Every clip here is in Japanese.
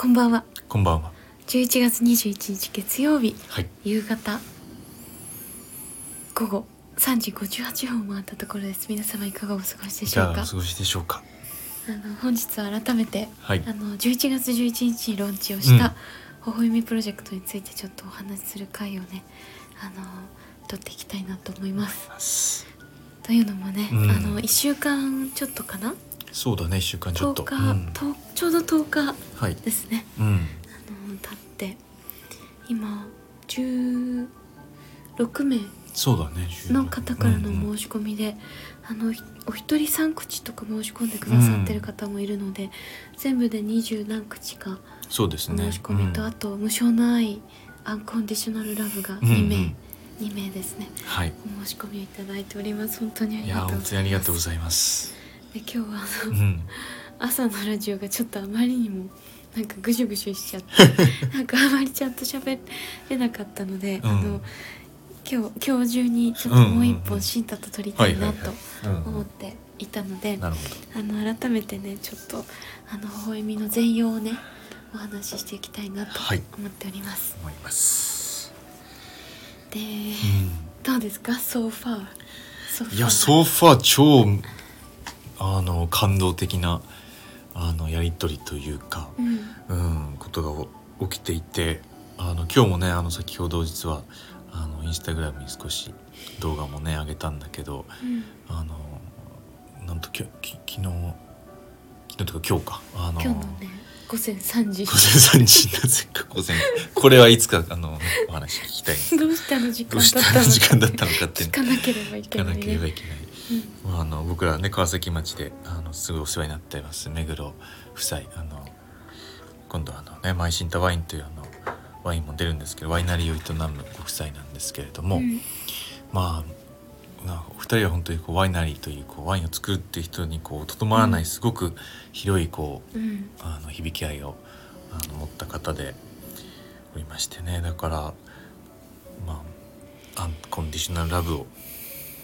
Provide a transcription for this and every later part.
こんばんは。こんばんは。11月21日月曜日。はい。夕方。午後。3時58分を回ったところです。皆様いかがお過ごしでしじょうか？お過ごしでしょうか？あの本日は改めて、はい。あの11月11日にローンチをした「微笑みプロジェクト」についてちょっとお話しする回をねあの撮っていきたいなと思います。というのもね、うん。あの1週間ちょっとかな？そうだね、一週間ちょっと。10日、うんとちょうど10日はい。ですねうん。あの経って今16名そうだね。の方からのうんうん申し込みで、あのひお一人3口とか申し込んでくださってる方もいるので、全部で20何口かそうですね。申し込みと、うんあと無償の愛アンコンディショナルラブが2名、うんうん2名ですねはい。お申し込みをいただいております本当にありがとうご本当にありがとうございます今日はあの、うん。朝のラジオがちょっとあまりにもなんかぐしゅぐしゅしちゃって なんかあまりちゃんと喋れなかったので、うんあの今日今日中にちょっともう一本シンタと撮りたいなとうん思っていたので、あの改めてねちょっとあの微笑みの全容をねお話ししていきたいなとはい思っております。ど。思います。で、うん。どうですか？So far? so far いや、ソーファー超、あの、感動的な、あの、やりとりというか、うん。うん、ことがお起きていてあの今日もねあの先ほど実はあのインスタグラムに少し動画もね上げたんだけどうん、あのなんときょき昨日昨日というか今日かあの今日のね午前3時。午前3時なぜか午前これはいつかあのお話聞きたい。どうしてあの時間だったのあの時間だったのかって聞かなければい聞かなけないね。ければいけない。まあ、あの僕らね川崎町であのすごいお世話になっています目黒夫妻。あの今度あのねマイシンタワインというあのワインも出るんですけどワイナリーを営むご夫妻なんですけれども、うん。まあなお二人は本当にこうワイナリーというこうワインを作るっていう人にこうとどまらないすごく広いこううん。あの響き合いをあの持った方でおりましてね。だからまあアンコンディショナルラブを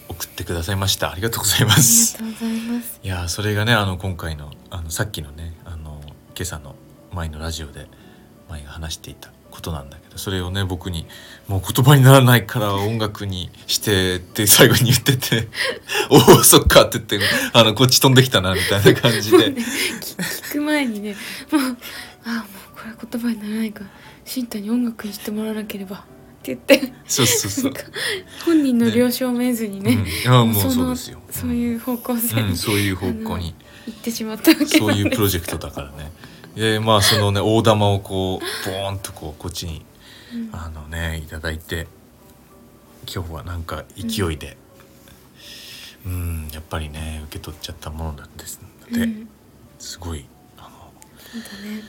送ってくださいました。ありがとうございます。いやーそれがねあの今回のあのさっきのねあの今朝の前のラジオで前が話していたことなんだけどそれをね僕に「もう言葉にならないから音楽にして」って 最後に言ってて「おおそっか」って言ってあのこっち飛んできたなみたいな感じで。聞聞く前にねもうあもうこれは言葉にならないから新太に音楽にしてもらわなければって言って。そうそうそう。本人の了承を得ずにねうん。いやもうそうですよ。そういう方向性うん、にそういう方向に。行ってしまったわけそういうプロジェクトだからね。でまあそのね大玉をこうボーンとこうこっちにうん。あのねいただいて今日はなんか勢いでうん。やっぱりね受け取っちゃったものなんです。ので、うん。すごいあの、そうだね。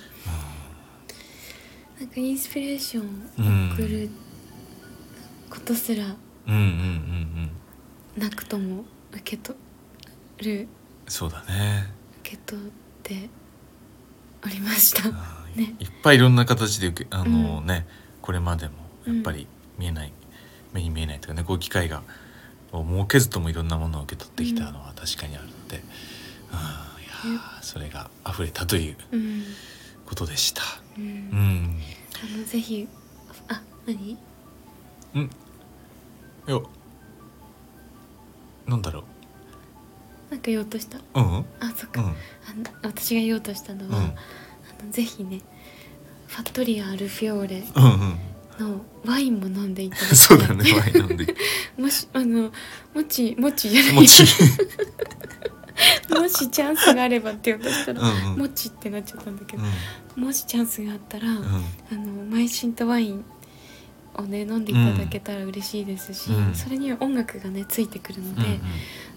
なんかインスピレーショうん、ンを送ることすらうんうんうんうん。なくとも受け取る。そうだね、受け取っておりました。うんね。いっぱいいろんな形で受けあのね、これまでもやっぱり見えない、目に見えないというかねこういう機会がを設けずともいろんなものを受け取ってきたのは確かにあるので、うん、いやーそれが溢れたといううん、ことでした。うん。うん、あのぜひあ何？いやなんだろなんか言おうとした？ううんうん。あそっか、あの私が言おうとしたのは、うん。あのぜひねファットリア・アルフィオーレうんうん。のワインも飲んでいただきたい そうだねワイン飲んで。もしあのもちもちじゃない。もち。もしチャンスがあればって言おうとしたら、うんうん。もちってなっちゃったんだけど、うもしチャンスがあったら、んうん。あのマイシントワインをね飲んでいただけたら嬉しいですし、うん。それには音楽がねついてくるので、うん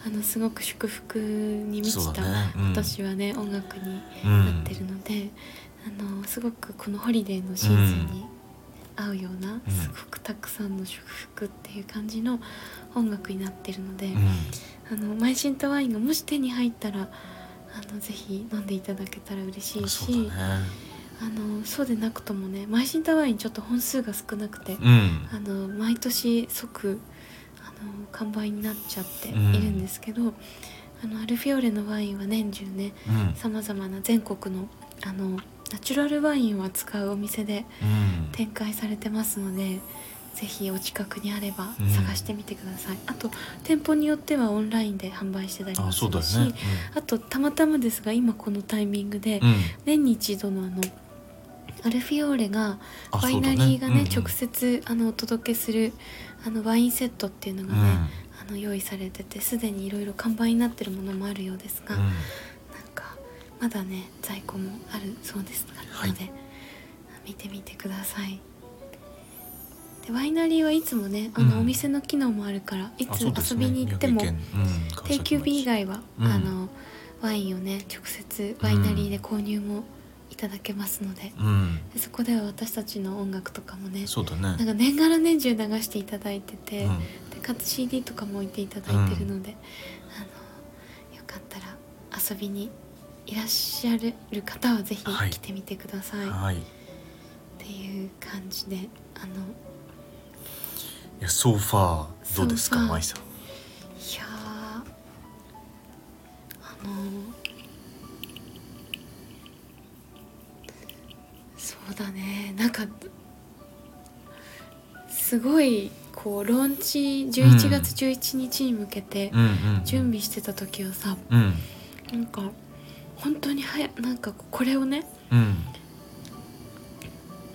あのすごく祝福に満ちた、だね。うん。今年はね音楽にうん。なってるので、あのすごくこのホリデーのシーズンに合うような、ん。すごくたくさんの祝福っていう感じの音楽になってるので、うん。あのマイシントワインがもし手に入ったらあのぜひ飲んでいただけたら嬉しいしあのそうでなくともねマイシントワインちょっと本数が少なくて、うん。あの毎年即あの完売になっちゃっているんですけど、あのアルフィオーレのワインは年中ねうん。さまざまな全国のあのナチュラルワインを扱うお店でうん。展開されてますのでぜひお近くにあればうん。探してみてください、あと店舗によってはオンラインで販売してたりもするしねあとたまたまですが今このタイミングで、うん、うん。年に一度のあのアルフィオーレがあワイナリーがねそうだ直接あのお届けするあのワインセットっていうのがね、うん。あの用意されててすでにいろいろ完売になってるものもあるようですが、うん。なんかまだね在庫もあるそうですはい。ので、見てみてください。でワイナリーはいつもねあの、うん。お店の機能もあるからいあつ遊びに行っても、宮城県。うん川定休日以外は、うん。あのワインをね直接ワイナリーで購入もいただけますので,、うん。でそこでは私たちの音楽とかもねそうだね。なんか年がら年中流していただいてて、うん。でかつ CD とかも置いていただいてるので、あのよかったら遊びにいらっしゃる方はぜひはい。来てみてください、っはい。いていう感じであのやソーファーどうですか舞さんだね。なんかすごいこうローンチ11月11日に向けて準備してた時はさうん。なんか本当に早なんかこれをねうん。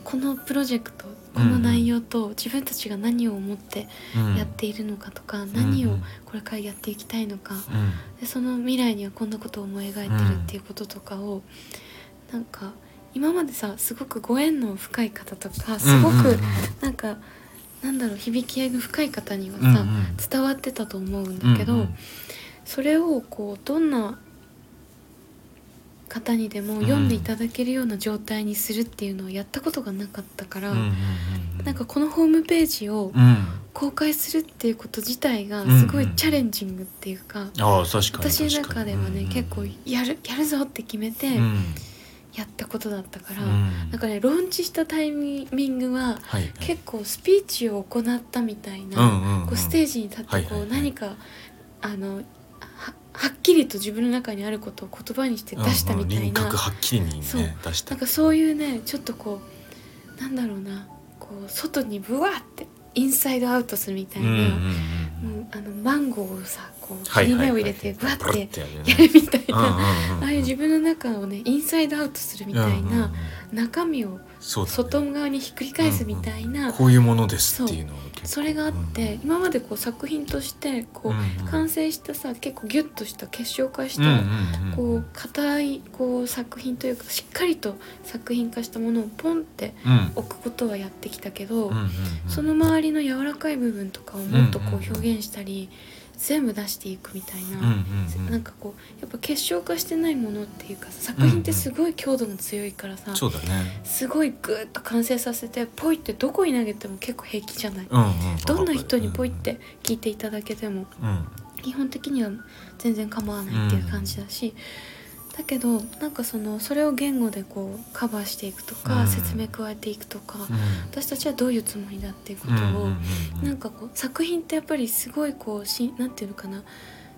このプロジェクトこの内容と自分たちが何を思ってうん。やっているのかとか、ん。何をこれからやっていきたいのか、うん。でその未来にはこんなことを思い描いてるっていうこととかを、なんか今までさすごくご縁の深い方とかすごくうんうん。うんなんか、なんだろう響き合いの深い方にはさ、うんうん。伝わってたと思うんだけど、うんうんそれをこうどんな方にでも読んでいただけるような状態にするっていうのをやったことがなかったから、うんうんうんなんかこのホームページをうん。公開するっていうこと自体がうんうんすごいチャレンジングっていうか、ああ確かに私の中ではね、確かに結構やるやるぞって決めてうんやったことだったから、うん。なんかねローンチしたタイミングははいはい。結構スピーチを行ったみたいな、うんうんうん。こうステージに立ってこう、はいはいはい。何かあのははっきりと自分の中にあることを言葉にして出したみたいな、うんうんはっきりにそう。ね出した。なんかそういうねちょっとこうなんだろうなこう外にブワーってインサイドアウトするみたいな、うんうんうんあのマンゴーをさこう切り目を入れてブワブワッてやるみたいな、ああいう自分の中をねインサイドアウトするみたいなん。中身をそうだね。外側にひっくり返すみたいな、こういうものですっていうのを結構。それがあって、今までこう作品としてこう、うんうん。完成したさ結構ギュッとした結晶化した、うんうんうんこう硬いこう作品というかしっかりと作品化したものをポンってうん。置くことはやってきたけど、うんうんうん。その周りの柔らかい部分とかをもっとこうんうんううん。表現したり、全部出していくみたいな、うんうんうん。なんかこうやっぱ結晶化してないものっていうかさ作品ってすごい強度が強いからさ、そうだね。すごいグーッと完成させてポイってどこに投げても結構平気じゃない、うんうんどんな人にポイって聞いていただけてもうん。基本的には全然構わないっていう感じだし、だけどなんかそのそれを言語でこうカバーしていくとか、うん。説明加えていくとか、うん。私たちはどういうつもりだっていうことを、うんなんかこう作品ってやっぱりすごいこうしなんていうのかな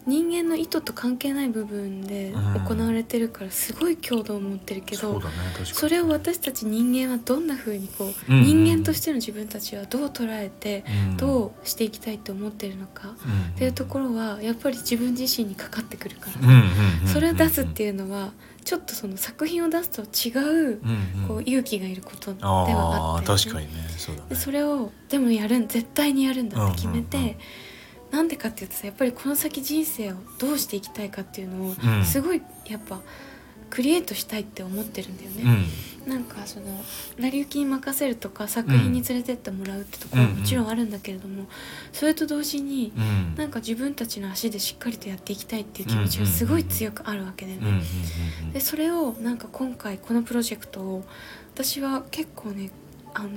人間の意図と関係ない部分でうん。行われてるからすごい強度を持ってるけど、そうだね確かに。それを私たち人間はどんな風にこう、うんうん人間としての自分たちはどう捉えて、うん。どうしていきたいって思ってるのか、うんっていうところはやっぱり自分自身にかかってくるから、うんうんうんうん。それを出すっていうのはちょっとその作品を出すと違う、うんうん。こう勇気がいることではあって、ああ確かにね。そうだね。でそれをでもやるん絶対にやるんだって決めて、うんうんうんなんでかっていうとさやっぱりこの先人生をどうしていきたいかっていうのを、うん。すごいやっぱクリエイトしたいって思ってるんだようね。ん。なんかその成り行きに任せるとか作品に連れてってもらうってところはもちろんあるんだけれども、それと同時にうん。なんか自分たちの足でしっかりとやっていきたいっていう気持ちがすごい強くあるわけだよね。うんうんうん。でそれをなんか今回このプロジェクトを私は結構ねあの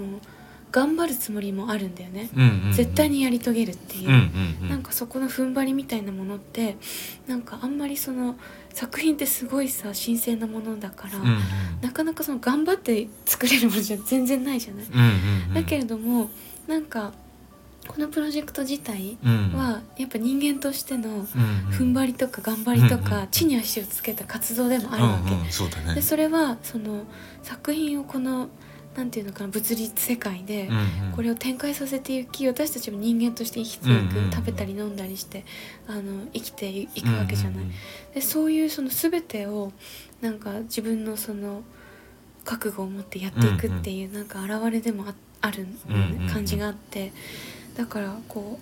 頑張るつもりもあるんだよね。絶対にやり遂げるっていう、うなんかそこの踏ん張りみたいなものってなんかあんまりその作品ってすごいさ新鮮なものだから、うんうん。なかなかその頑張って作れるものじゃ全然ないじゃない？だけれどもなんかこのプロジェクト自体うん。はやっぱ人間としての踏ん張りとか頑張りとか地に足をつけた活動でもあるわけ、でそれはその作品をこのなんていうのかな物理世界でこれを展開させていき私たちも人間として生きていく、食べたり飲んだりしてあの生きていくわけじゃない。でそういうその全てをなんか自分のその覚悟を持ってやっていくっていうなんか現れでもあある感じがあって。だからこ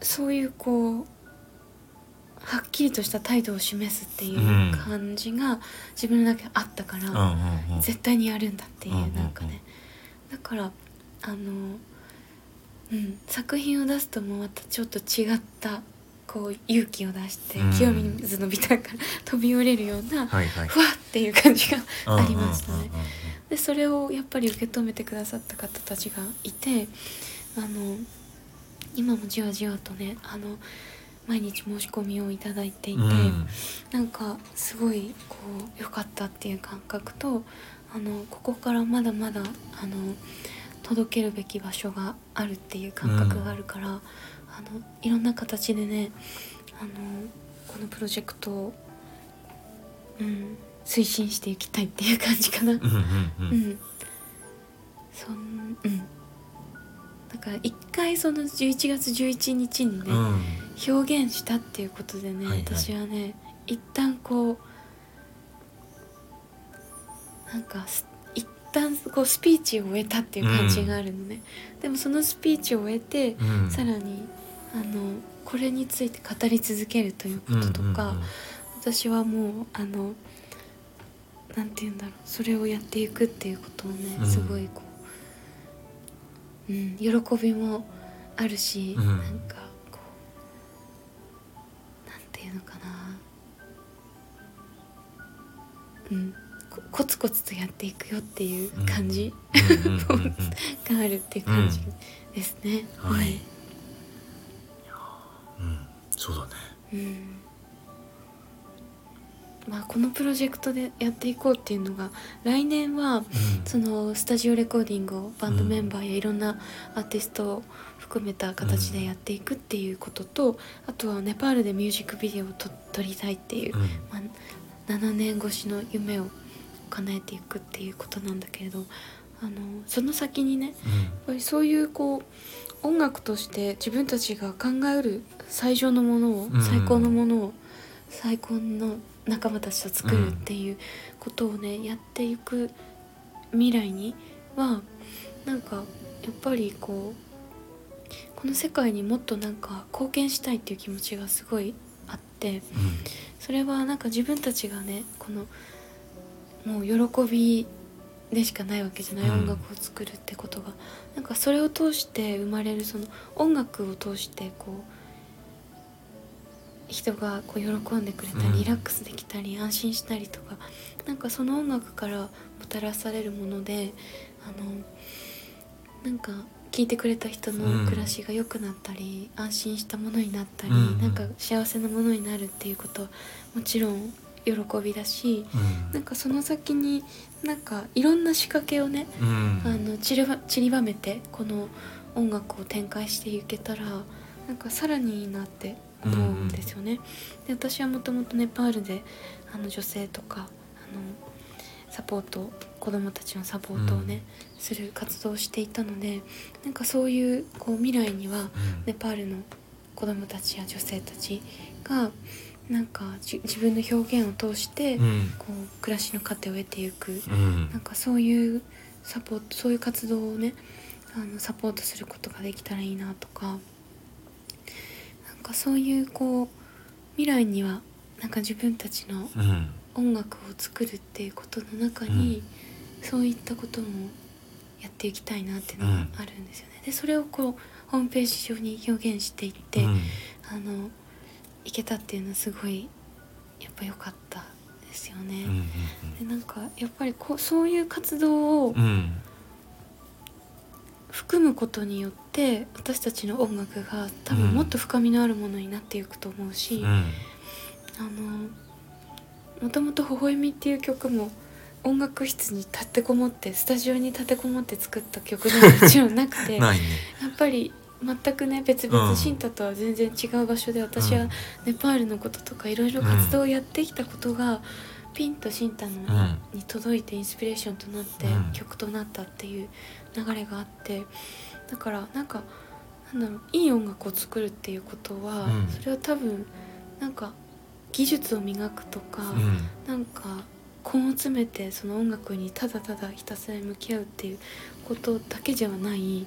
うそういうこうはっきりとした態度を示すっていう感じが自分の中にあったから、絶対にやるんだっていうなんかね。だからあの、うん、作品を出すともまたちょっと違ったこう勇気を出してうん。清水のビタから 飛び降りるようなはいはい。ふわっていう感じがありましたね。でそれをやっぱり受け止めてくださった方たちがいてあの今もじわじわとねあの毎日申し込みをいただいていて、うん。なんかすごいこう良かったっていう感覚とあのここからまだまだあの届けるべき場所があるっていう感覚があるから、あのいろんな形でねあのこのプロジェクトを、うん、推進していきたいっていう感じかな。うんうんううん。ん、そんうん。だから一回その11月11日にね、うん表現したっていうことでね、はいはい。私はね一旦こうなんかす一旦こうスピーチを終えたっていう感じがあるのね、でもそのスピーチを終えて、うん。さらにあのこれについて語り続けるということとか、うんうんうん。私はもうあのなんて言うんだろうそれをやっていくっていうことをね、うん。すごいこう、うん、喜びもあるし、うん。なんかていうのかな。うん。こコツコツとやっていくよっていう感じ。があるっていう感じですね。はい。うん。そうだね。うんまあ、このプロジェクトでやっていこうっていうのが来年はうん。そのスタジオレコーディングをバンドメンバーやいろんなアーティストを含めた形でやっていくっていうことと、あとはネパールでミュージックビデオをと撮りたいっていう、うん。まあ、7年越しの夢を叶えていくっていうことなんだけれどあのその先にねやっぱりそういうこう音楽として自分たちが考えうる最上のものを、うん。最高のものを最高の仲間たちと作るっていうことをね、やっていく未来にはなんかやっぱりこうこの世界にもっとなんか貢献したいっていう気持ちがすごいあってそれはなんか自分たちがねこのもう喜びでしかないわけじゃない、うん音楽を作るってことが。なんかそれを通して生まれるその音楽を通してこう人がこう喜んでくれたり、うん。リラックスできたり安心したりとかなんかその音楽からもたらされるものであのなんか聴いてくれた人の暮らしが良くなったり、安心したものになったり、うん。なんか幸せなものになるっていうことはもちろん喜びだしうん。なんかその先になんかいろんな仕掛けをねうん。あの散りば散りばめてこの音楽を展開していけたらなんかさらにいいなって思うんですよね。で私はもともとネパールであの女性とかあのサポート子どもたちのサポートをね、する活動をしていたのでなんかそういうこう未来にはうん。ネパールの子どもたちや女性たちがなんかじ自分の表現を通して、うん。こう暮らしの糧を得ていく。うん。なんかそういうサポートそういう活動をねあのサポートすることができたらいいなとかかそういうこう未来にはなんか自分たちのうん。音楽を作るっていうことの中に、そういったこともやっていきたいなっていうのがあるんですよね。でそれをこうホームページ上に表現していって、うん。あのいけたっていうのはすごいやっぱ良かったですよね。うんでなんかやっぱりこうそういう活動をうんうん含むことによって私たちの音楽が多分もっと深みのあるものになっていくと思うし、うん。あのもともと「微笑み」っていう曲も音楽室に立てこもってスタジオに立てこもって作った曲ではもちろんなくて やっぱり全くね別々、うんシンタとは全然違う場所で私はうん。ネパールのこととかいろいろ活動をやってきたことが、ピンとシンタの、うん。に届いてインスピレーションとなって、うん。曲となったっていう流れがあってだからなんかなんだろういい音楽を作るっていうことは、うん。それは多分なんか技術を磨くとか、うん。なんか根を詰めてその音楽にただただひたすら向き合うっていうことだけじゃない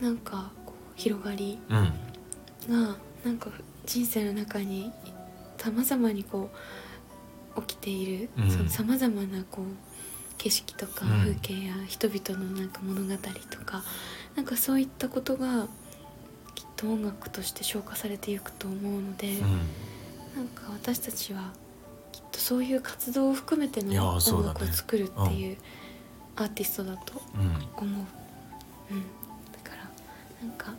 なんかこう広がりうん。うんがなんか人生の中にさまざまにこう起きているさまざまなこう景色とかうん。風景や人々のなんか物語とかなんかそういったことがきっと音楽として消化されていくと思うので、なんか私たちはきっとそういう活動を含めての音楽を作るっていうアーティストだとうんうん。思う、うん、だからなんか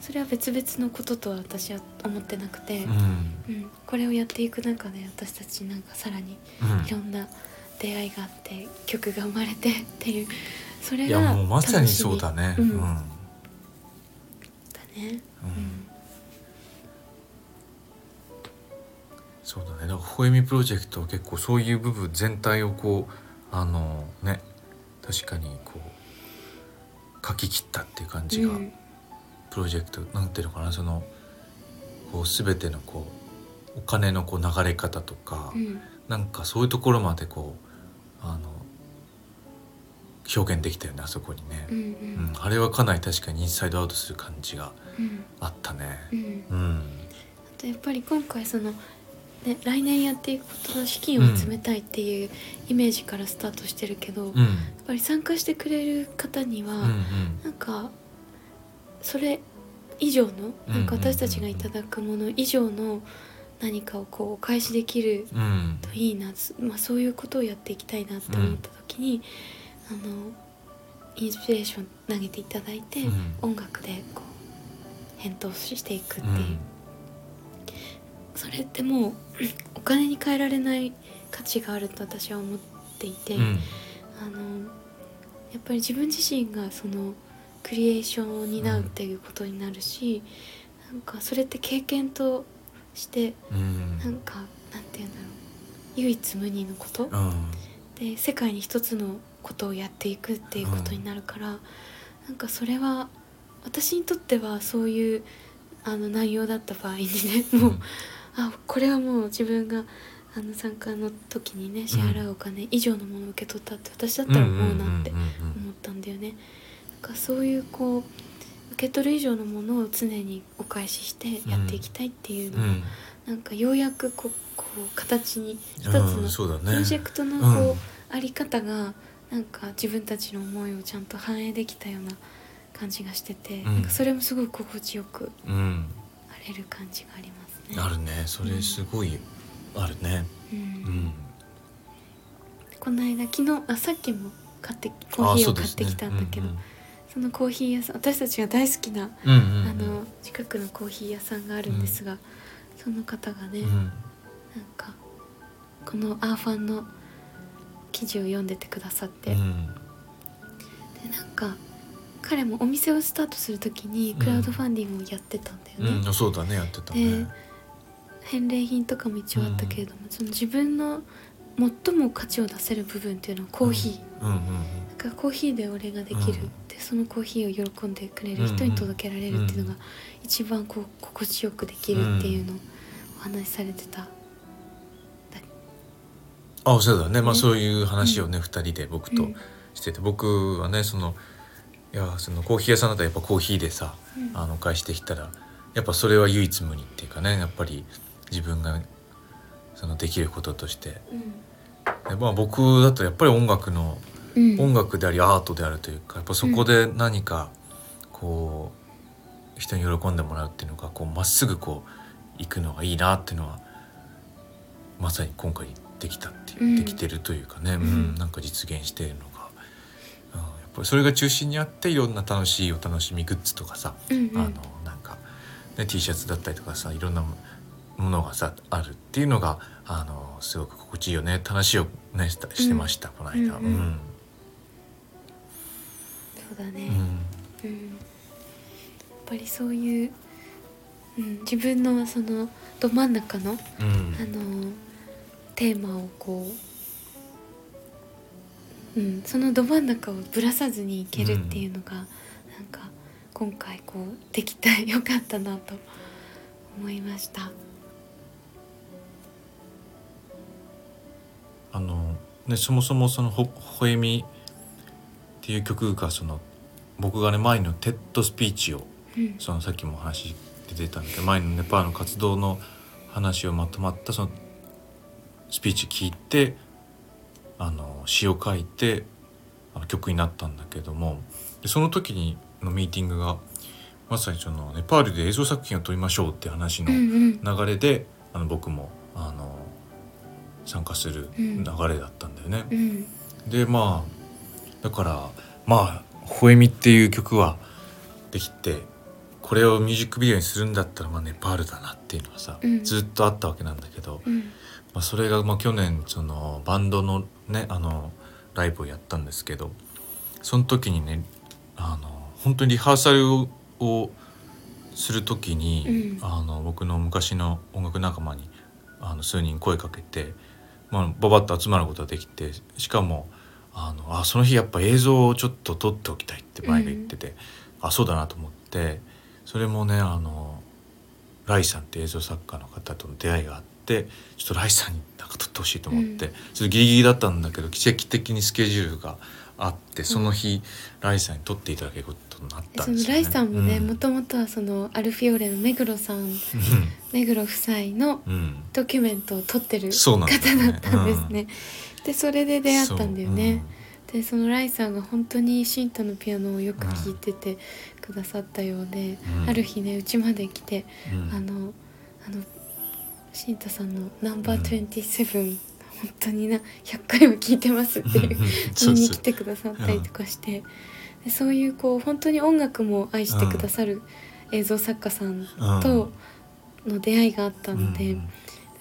それは別々のこととは私は思ってなくて、うん。うん。これをやっていく中で私たちなんかさらにうん。いろんな出会いがあって曲が生まれてっていうそれいがやもうまさにそうだね。ううん。ん。だね、うん。うんそうだね。だからほえみプロジェクトは結構そういう部分全体をこうあのね確かにこう書き切ったっていう感じが、うん。プロジェクトなんていうのかな。そのこう全てのこうお金のこう流れ方とか、うん。なんかそういうところまでこうあの表現できたよねあそこにね。うんううんん、あれはかなり確かにインサイドアウトする感じがうん。あったね。うん。うん、あとやっぱり今回その、ね、来年やっていくことの資金を集めたいっていうイメージからスタートしてるけど、やっうん、ぱり参加してくれる方には、うん、うん、なんかそれ以上のうんなんか私たちがいただくもの以上の何かをこうお返しできるうん、といいな、つまあ、そういうことをやっていきたいなって思った時に、あのインスピレーション投げていただいて、うん。音楽でこう返答していくっていう、うん、それってもう お金に換えられない価値があると私は思っていて、うん、あのやっぱり自分自身がそのクリエーションを担うっていうことになるし、なんかそれって経験としてうん、なんかなんて言うんだろう。唯一無二のこと、うん、で世界に一つのことをやっていくっていうことになるから、なんかそれは私にとってはそういうあの内容だった場合にねもう、あこれはもう自分があの参加の時にね支払うお金以上のものを受け取ったって私だったら思うなってうんうん。思ったんだよね。なんかそういうこう受け取る以上のものを常にお返ししてやっていきたいっていうのが、うん。うんなんかようやくこうこう形に一つうんのプロジェクトのうん。こう、あり方がなんか自分たちの思いをちゃんと反映できたような感じがしてて、ん。なんかそれもすごい心地よくうん、あれる感じがありますね。あるね。それすごいあるね。うん。うん。この間昨日あさっきも買ってコーヒーを買ってきたんだけどそ,、のコーヒー屋さん私たちが大好きな、うんうんうん。あの近くのコーヒー屋さんがあるんですが、その方がね、うん。なんかこのアーファンの記事を読んでてくださって、うん。でなんか彼もお店をスタートする時にクラウドファンディングをやってたんだよね。うん、そうだねやってたでね返礼品とかも一応あったけれども、その自分の最も価値を出せる部分っていうのはコーヒー、うんうんだからコーヒーで俺ができる、うん。でそのコーヒーを喜んでくれる人に届けられるっていうのが一番こう心地よくできるっていうのをお話しされてた。あそうだね。まあねそういう話をね二、人で僕とうん。してて。僕はねそのいやそのコーヒー屋さんだったらやっぱコーヒーでさうん。あのお返してきたらやっぱそれは唯一無二っていうかねやっぱり自分がそのできることとして。でまあ僕だとやっぱり音楽のうん音楽でありアートであるというかやっぱそこで何かこう人に喜んでもらうっていうのがこうまっすぐこう行くのがいいなっていうのはまさに今回できたっていう、うん。できてるというかね、うん。うん。なんか実現しているのが、うん、やっぱりそれが中心にあっていろんな楽しいお楽しみグッズとかさ、うんうん。あのなんか、ね、T シャツだったりとかさいろんなものがさあるっていうのがあのすごく心地いいよね。って話をねしたしてました、この間。うん。うんそうだね、うん。うん。やっぱりそういう、うん、自分のそのど真ん中のうん。あのテーマをこう、うん、そのど真ん中をぶらさずにいけるっていうのが、なんか今回こうできたよかったなと思いました。あのねそもそもそのほ「ほえみ」っていう曲がその僕がね前の TED スピーチをうん。そのさっきもお話出てたんだけど前のネパールの活動の話をまとまったそのスピーチ聞いてあの詩を書いてあの曲になったんだけどもでその時にのミーティングがまさにそのネパールで映像作品を撮りましょうって話のうん。流れで、あの僕もあの参加するうん。流れだったんだよね。うん。でまあだからまあ「ほえみ」っていう曲はできてこれをミュージックビデオにするんだったらまあネパールだなっていうのはさ、うん。ずっとあったわけなんだけど、うん。まあ、それがまあ去年そのバンドのねあのライブをやったんですけどその時にねあの本当にリハーサルををする時に、うん。あの僕の昔の音楽仲間にあの数人声かけて、まあ、ババッと集まることができてしかもあのあその日やっぱ映像をちょっと撮っておきたいって前が言ってて、あそうだなと思ってそれもねあのライさんって映像作家の方との出会いがあってちょっとライさんになんか撮ってほしいと思って、うん。ちょっとギリギリだったんだけど奇跡的にスケジュールがあってその日、ライさんに撮っていただけることになったそんですよね。のライさんもねうん。もともとはそのアルフィオーレの目黒さん目黒夫妻のうん。うんドキュメントを撮ってる方ね。だったんですね。でそれで出会ったんだよね。でそのライさんが本当にシンタのピアノをよく聴いててくださったようで、うん。ある日ねうちまで来て、うん。うんあのあのシンタさんのナンバー27、本当にな100回も聴いてますっていう見に来てくださったりとかして、でそういうこう本当に音楽も愛してくださる映像作家さんとの出会いがあったので,、うん。で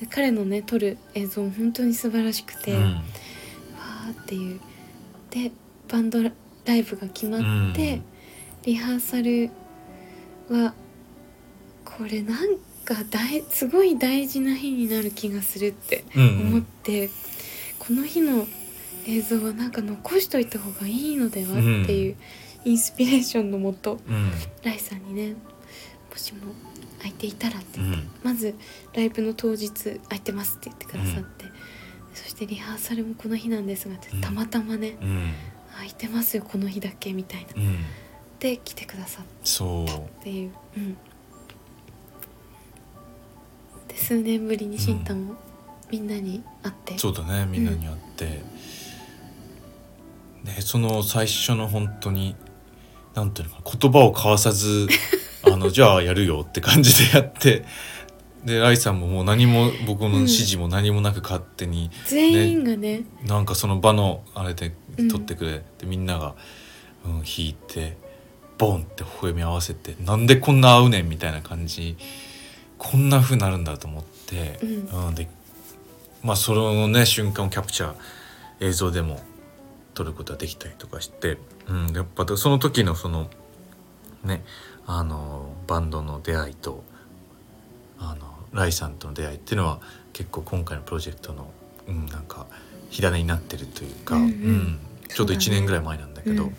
彼のね撮る映像も本当に素晴らしくて、わうん。ーっていう。でバンドライブが決まって、うん。リハーサルはこれなんか大すごい大事な日になる気がするってうんうん。思って、この日の映像はなんか残しといた方がいいのではうんっていうインスピレーションのもと、うん。ライさんにねもしも空いていたらって。うんまずライブの当日空いてますって言ってくださって、そしてリハーサルもこの日なんですがってうん。たまたまね、うん空いてますよこの日だけみたいな。うん。で来てくださっそう。たっていう、うん、で数年ぶりにシンタもみんなに会って、そうだねみんなに会って、ねその最初の本当になんていうのかな言葉を交わさずあのじゃあやるよって感じでやってでライさんももう何も僕の指示も何もなく勝手に、全員がね。なんかその場のあれでうん撮ってくれて、みんなが、うん、弾いてボンって微笑み合わせてなんでこんな合うねんみたいな感じこんな風になるんだと思って、うん。でまあそのね瞬間をキャプチャー映像でも撮ることができたりとかして、うん、やっぱその時のそのねあのバンドの出会いとあのライさんとの出会いっていうのは結構今回のプロジェクトの、うん、なんか火種になってるというか、うんうん。ちょうど1そうだね年ぐらい前なんだけど、うん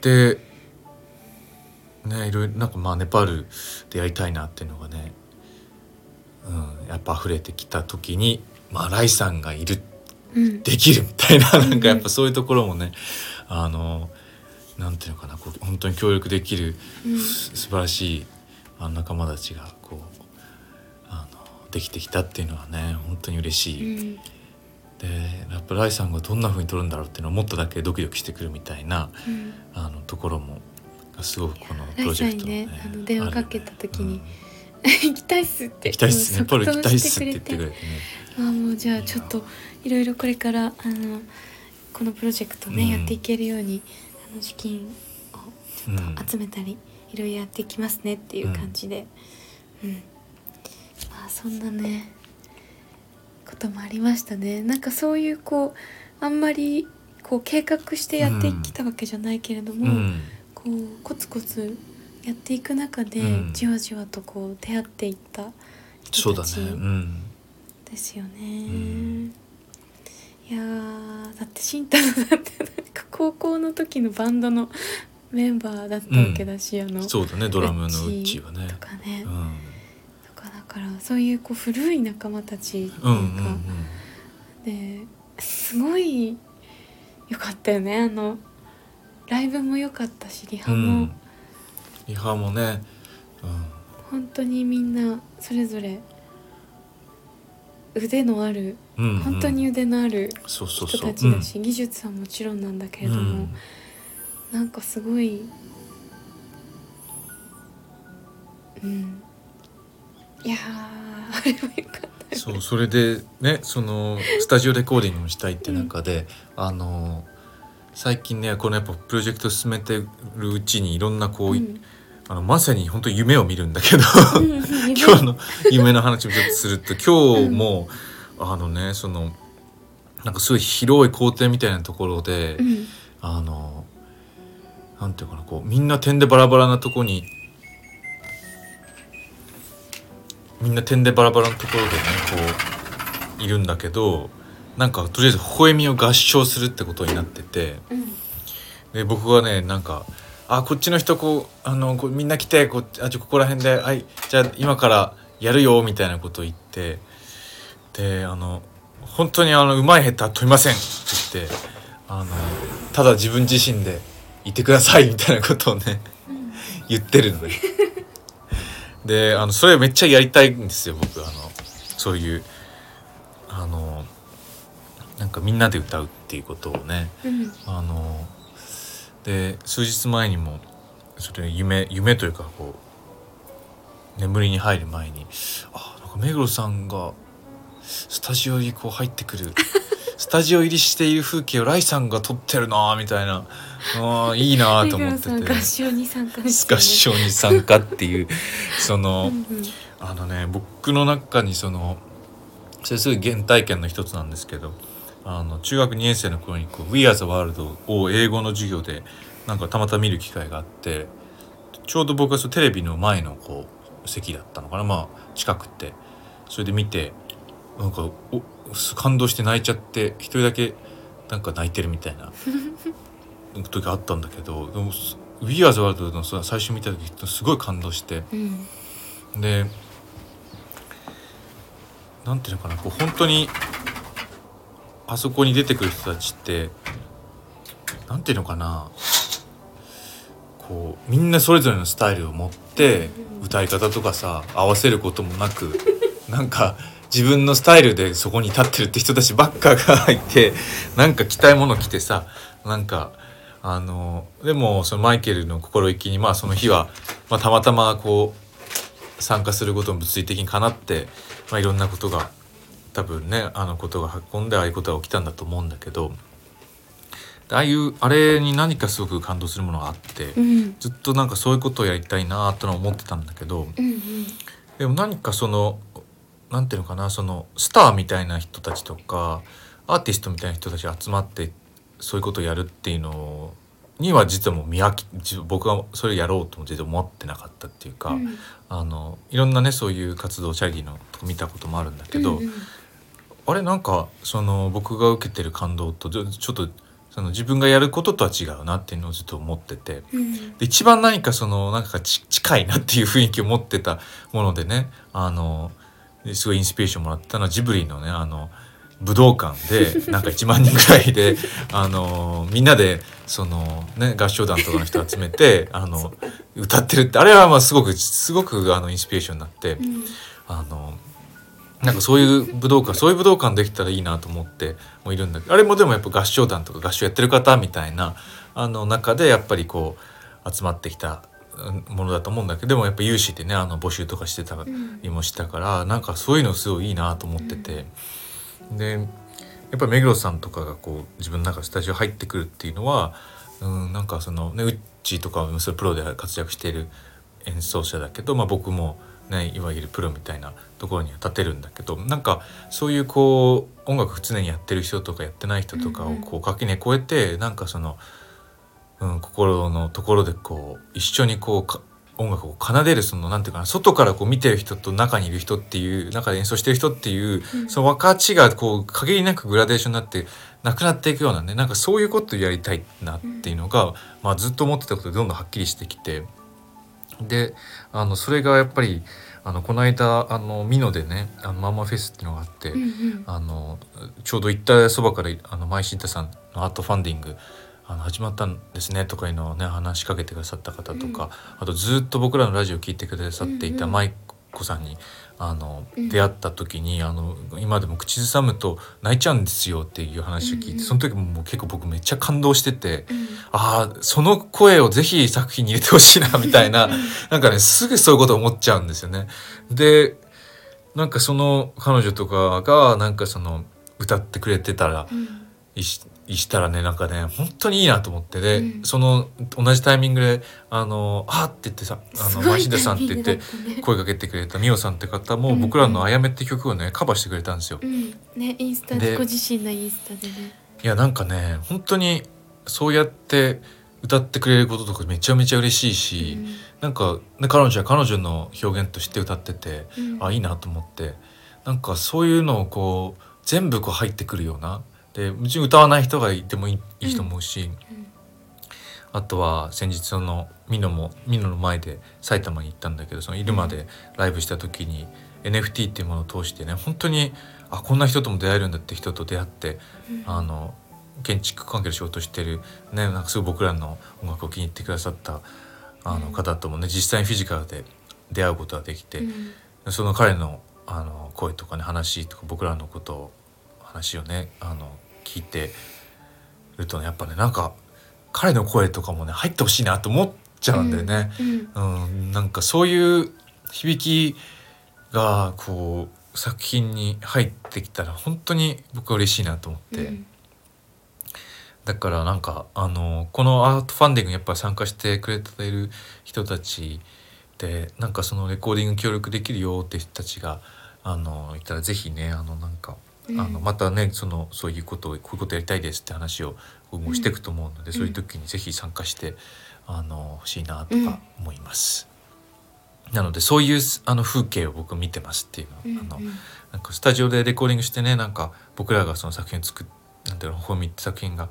でねいろいろなんかまあネパールでやりたいなっていうのがね、うん、やっぱ溢れてきた時にまあライさんがいるうん。できるみたいななんかやっぱそういうところもねあのなんていうのかなこう本当に協力できるうん。す素晴らしいあの仲間たちがこうあのできてきたっていうのはね本当に嬉しうい。ん。でやっぱライさんがどんな風に撮るんだろうっていうのをもっとだけドキドキしてくるみたいなうん。あのところもすごくこのプロジェクトのねねあの電話かけた時に 行きたいっすってうん行きたいっすネパール行きたいっすって言ってくれてね。あもうじゃあちょっといろいろこれからあのこのプロジェクトね、うん。やっていけるようにあの資金をちょっうん。と集めたり、いろいろやっていきますねっていう感じで、うん。まあそんなねこともありましたね。なんかそういうこうあんまりこう計画してやってきたわけじゃないけれども、うん。こうコツコツやっていく中で、うん。じわじわとこう出会っていった人たちですよね。んいやーだって慎太郎だってなんか高校の時のバンドのメンバーだったわけだし、あのそうだねドラムのウッチーはね。とかね、うん。とかだからそういうこう古い仲間たちっていうか、うんうんですごい良かったよね。あのライブも良かったしリハも、うん。リハもね。本当にみんなそれぞれ腕のあるうんうん。うん本当に腕のある人たちだし、技術はもちろんなんだけれども、うん。なんかすごいうん。いやーあれはよかったよそうそれでねそのスタジオレコーディングもしたいって中で、あの最近ねこのやっぱプロジェクト進めてるうちにいろんなこう、うんあのまさに本当夢を見るんだけどうんうん今日の夢の話をちょっとすると今日も、あのねそのなんかすごい広い校庭みたいなところで、うん。あのなんていうかなこうみんな点でバラバラなとこにみんな点でバラバラなところでねこういるんだけどなんかとりあえず微笑みを合唱するってことになっててうん。で僕はねなんか「あこっちの人こうあのこうみんな来てこあじゃあここら辺ではいじゃあ今からやるよ」みたいなことを言ってであの本当にあのうまい下手は問いませんって言ってあのただ自分自身でいてくださいみたいなことをねうん言ってるのね。であのそれめっちゃやりたいんですよ僕あのそういうあのなんかみんなで歌うっていうことをねうんあので数日前にもそれ夢夢というかこう眠りに入る前にあなんか目黒さんがスタジオにこう入ってくる スタジオ入りしている風景をライさんが撮ってるなみたいな。あーいいなと思ってて。合唱に参加して、合唱に参加っていう その、うんうん。あのね僕の中にそのそれすごい原体験の一つなんですけどあの中学2年生の頃にこう「We Are the World」を英語の授業でなんかたまたま見る機会があってちょうど僕はそのテレビの前のこう席だったのかな。まあ近くて。それで見てなんかお感動して泣いちゃって一人だけなんか泣いてるみたいな時があったんだけどでも「We Are the World」のさ最初見た時すごい感動して。うん。でなんていうのかなこう本当にあそこに出てくる人たちってなんていうのかな。こうみんなそれぞれのスタイルを持って歌い方とかさ合わせることもなく なんか自分のスタイルでそこに立ってるって人たちばっかがいてなんか着たいもの着てさなんかあのでもそのマイケルの心意気にまあその日は、まあ、たまたまこう参加することも物理的にかなって、まあ、いろんなことが多分ねあのことが運んでああいうことが起きたんだと思うんだけどああいうあれに何かすごく感動するものがあって、うん。ずっとなんかそういうことをやりたいなとのは思ってたんだけどうんうん。でも何かそのなんていうのかなそのスターみたいな人たちとかアーティストみたいな人たちが集まってそういうことをやるっていうのには実はもう見飽き自僕はそれをやろうとも全然思ってなかったっていうか、うん。あのいろんなねそういう活動チャリティーのとこ見たこともあるんだけど、うんうんあれなんかその僕が受けてる感動とちょちょっとその自分がやることとは違うなっていうのをずっと思ってて。うんで一番何かそのなんかち近いなっていう雰囲気を持ってたものでねあのすごいインスピレーションもらったのはジブリのねあの武道館で なんか1万人ぐらいであのみんなでその、ね、合唱団とかの人集めてあの歌ってるってあれはまあすごくすごくあのインスピレーションになってうんあのなんかそういう武道館そういう武道館できたらいいなと思ってもいるんだけどあれもでもやっぱ合唱団とか合唱やってる方みたいなあの中でやっぱりこう集まってきたものだと思うんだけどでもやっぱ有志でねあの募集とかしてたりもしたからなんかそういうのすごいいいなと思ってて、でやっぱ目黒さんとかがこう自分の中でスタジオ入ってくるっていうのは、うん、なんかそのねウッチーとかそれプロで活躍している演奏者だけど、まあ、僕も、ね、いわゆるプロみたいなところには立てるんだけどなんかそういうこう音楽常にやってる人とかやってない人とかをうんうん。こう垣根越えてなんかそのうん、心のところでこう一緒にこうか音楽を奏でるそのなんていうかな外からこう見てる人と中にいる人っていう中で演奏してる人っていう、うん。その分かちがこう限りなくグラデーションになってなくなっていくようなねなんかそういうことをやりたいなっていうのが、まあ、ずっと思ってたことでどんどんはっきりしてきてであのそれがやっぱりあのこの間あの美濃でねあのマンマフェスっていうのがあって。うんうんあのちょうど行ったそばからあのマイシンタさんのアートファンディングあの始まったんですねとかいうのをね話しかけてくださった方とか、あとずっと僕らのラジオを聞いてくださっていうんうんたマイコさんにあの、うん出会った時にあの今でも口ずさむと泣いちゃうんですよっていう話を聞いて、うんうんその時ももう結構僕めっちゃ感動してて。うんああその声をぜひ作品に入れてほしいなみたいな なんかねすぐそういうこと思っちゃうんですよね。でなんかその彼女とかがなんかその歌ってくれてたらうんいしたらねなんかね本当にいいなと思ってで、うん。その同じタイミングで「あのあーって言ってさあのマシンダさんって言って声かけてくれたミオさんって方もうんうん。僕らの「あやめ」って曲をねカバーしてくれたんですよ。うん。ねインスタででご自身のインスタでね。いやなんかね本当にそうやって歌ってくれることとかめちゃめちゃ嬉しいし、なんか、ね、彼女は彼女の表現として歌ってて、うん。あいいなと思ってなんかそういうのをこう全部こう入ってくるようなでもち歌わない人がいてもいいいいと思うし、うん。あとは先日そのミノもミノの前で埼玉に行ったんだけどその入間でライブした時に NFT っていうものを通してね本当にあこんな人とも出会えるんだって人と出会ってうん。あの建築関係の仕事してるねなんかすごい僕らの音楽を気に入ってくださったあのうん。方ともね実際にフィジカルで出会うことができて、うん。その彼のあの声とかね話とか僕らのことを話をねあの聞いてるとねやっぱねなんか彼の声とかもね入ってほしいなと思っちゃうんだよね。うんうん、なんかそういう響きがこう作品に入ってきたら本当に僕は嬉しいなと思って、うん。だからなんかあのこのアートファンディングにやっぱ参加してくれている人たちでなんかそのレコーディング協力できるよって人たちがあのいたらぜひねあのなんか、うんあのまたねそのそういうことをこういうことやりたいですって話を今後していくと思うので、ん。そういう時にぜひ参加してあの欲しいなとか思います。なのでそういうあの風景を僕見てますっていうの,、あのなんかスタジオでレコーディングしてねなんか僕らがその作品を作っなんていうのホーミって作品が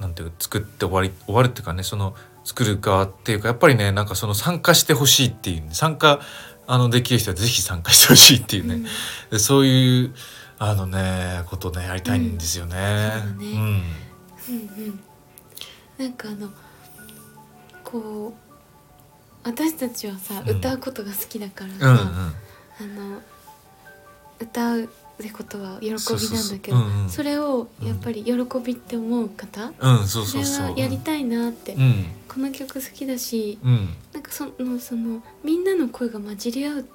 なんていうか作って終わり終わるっていうかねその作る側っていうかやっぱりねなんかその参加してほしいっていう、ね、参加あのできる人はぜひ参加してほしいっていうね、うん。でそういうあのねことねやりたいんですよね。うん。そうだね。うん。うんうん。なんかあのこう私たちはさ、うん。歌うことが好きだからさ、うんうん。あの歌うってことは喜びなんだけどそれをやっぱり喜びって思う方、うんそうそれはやりたいなって、うん。この曲好きだしうん。なんかそのそのみんなの声が混じり合う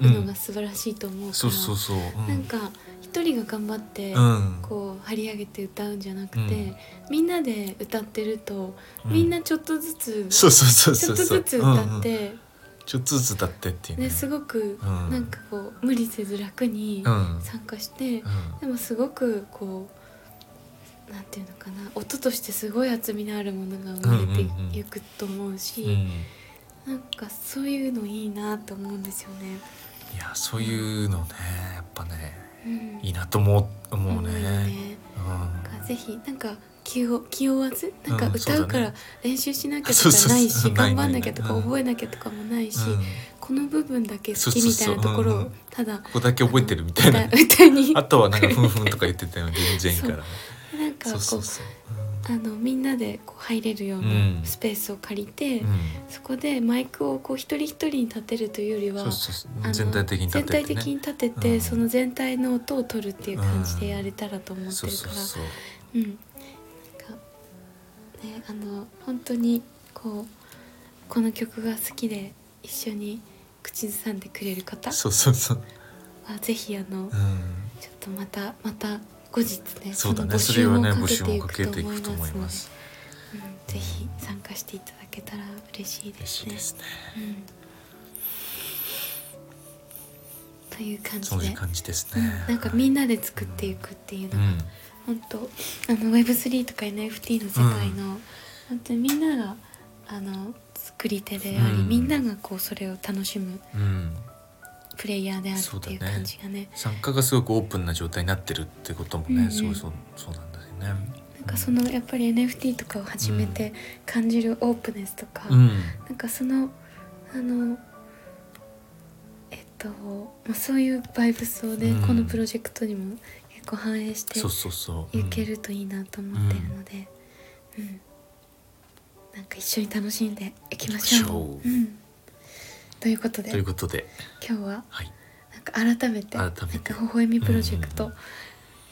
のが素晴らしいと思うから、そうそうそう。うん。なんか一人が頑張って、うん。こう張り上げて歌うんじゃなくて、うん。みんなで歌ってると、うん。みんなちょっとずつそうそうそうちょっとずつ歌って、ちょっとずつ歌ってっていうね、すごくうん。なんかこう無理せず楽にうん。参加して、うん。でもすごくこうなんていうのかな音としてすごい厚みのあるものが生まれてうんうんうんいくと思うし、うん。なんかそういうのいいなと思うんですよね。いやそういうのねやっぱね。うん、いいなと思う思うね。ぜひなんか気を気負わずなんかうん歌うから練習しなきゃとかないし頑張んなきゃとかうん。覚えなきゃとかもないし、うん。この部分だけ好きみたいなところをただここだけ覚えてるみたいな歌歌に。あとはなんかふんふんとか言ってたよ全然いいからね。なんかこそううそう。そうあのみんなでこう入れるよううなん。スペースを借りて、うん。そこでマイクをこう一人一人に立てるというよりは全体的に立てて全体的にね立てて、うん。その全体の音を取るっていう感じでやれたらと思ってるから。そうん。なんかねあの本当にこうこの曲が好きで一緒に口ずさんでくれる方そうそうそう。はぜひあのうん。ちょっとまたまた後日ねそうだね。のそれはね募募集集もかけてていくと思思います。うん、ぜひ参加していただけたら嬉しいですね。ね。うん。という感じそういうで、感じですうんねなんかみんなで作っていくっていうのが、うん。本当あの Web3 とか NFT の世界の、本当にみんながあの作り手であり、うん。みんながこうそれを楽しむ。うんプレイヤーであるっていう感じがね。参加がすごくオープンな状態になってるってこともね、うん。うんそうそうそうなんだよね。なんかそのやっぱり NFT とかを始めて感じるオープネスとか、うん。なんかそのあのえっと、まあ、そういうバイブスをね、うん。このプロジェクトにも結構反映して。いけるといいなと思ってるので、うん。なんか一緒に楽しんでいきましょう。行きましょう。うん、ということで。ということで、今日ははい、なんか改めて改めて。なんか微笑みプロジェクト、うん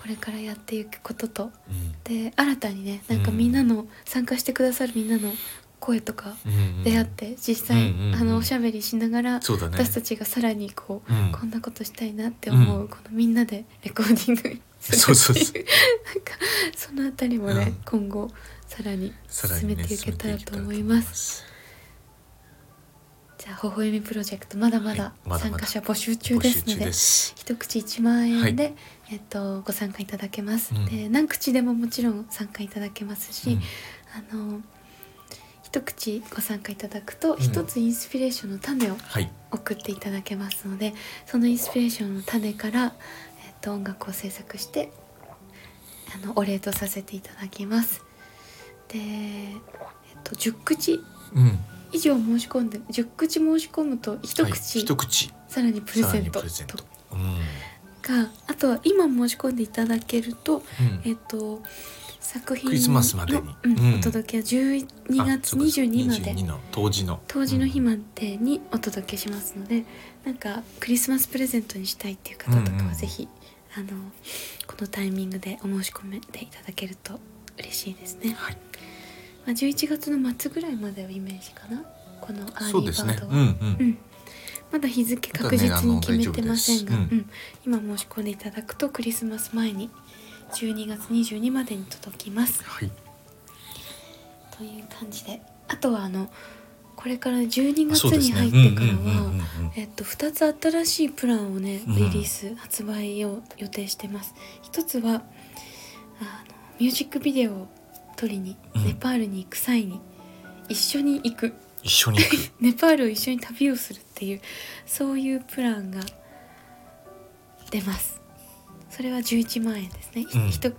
これからやっていくことと。うん。で新たにねなんかうんみんなの、参加してくださるみんなの声とか出会って実際、うんうんうん。あのおしゃべりしながら、そうだね。私たちがさらにこう、うん。こんなことしたいなって思う、うん。このみんなでレコーディングそうそうそう。なんかそのあたりもね、うん。今後さらにさらにね進めていけたらと思い進めてます。す。じゃあ微笑みプロジェクトまだまだ参加者募集中ですので。一口1万円で、はいえっと、ご参加いただけます、うんで何口でももちろん参加いただけますし、うんあの一口ご参加いただくとん一つインスピレーションの種をはい、送っていただけますのでそのインスピレーションの種から、えっと、音楽を制作してあのお礼とさせていただきます。で、えっと、10口うん、以上申し込んで10口申し込むと一はい口、一口。さらにプレゼント。プレゼント。と。うん、かあとは今申し込んでいただけると、うん。えっと作品クリスマスまでに。お届けは12月あそうだ22まで。22の当時の。当時の日うんまでにお届けしますので、なんかクリスマスプレゼントにしたいっていう方とかはぜひ、あのこのタイミングでお申し込めていただけると嬉しいですね、はい、まあ、11月の末ぐらいまでをイメージかな。この Early Bird。は。うんうん。うん。まだ日付確実に決めてませんが、ねうん。今申し込んでいただくとクリスマス前に12月22までに届きます。はい、という感じで。あとはあのこれから12月に入ってからはえっと2つ新しいプランをねうん。リリース、発売を予定してます。一つはあのミュージックビデオを撮りにうん。ネパールに行く際に一緒に行く。一緒に行く。ネパールを一緒に旅をするっていうそういうプランが出ます。それは11万円ですね、うん。ひとい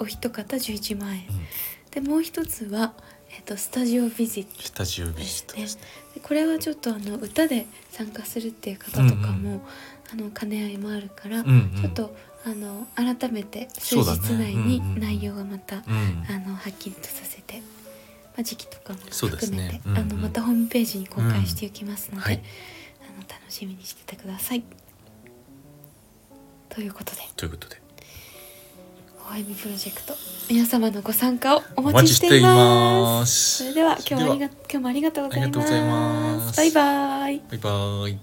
お一方11万円、うん。でもう一つは、えっとスタジオビジットスタジオビジットですね。でこれはちょっとあの歌で参加するっていう方とかも、うん。あの兼ね合いもあるから、うんうん。ちょっとあの改めて数日内に内容がまた、ねうん。うん、あのはっきりとさせて、まあ、時期とかも含めて、ねうんうん、あのまたホームページに公開していきますので、うん。はい、あの楽しみにしててください。ということで。ということで。ホワイミプロジェクト皆様のご参加をお待ちしています。それでは今日はありが今日もありがとうございます。バイバイ。バイバイ。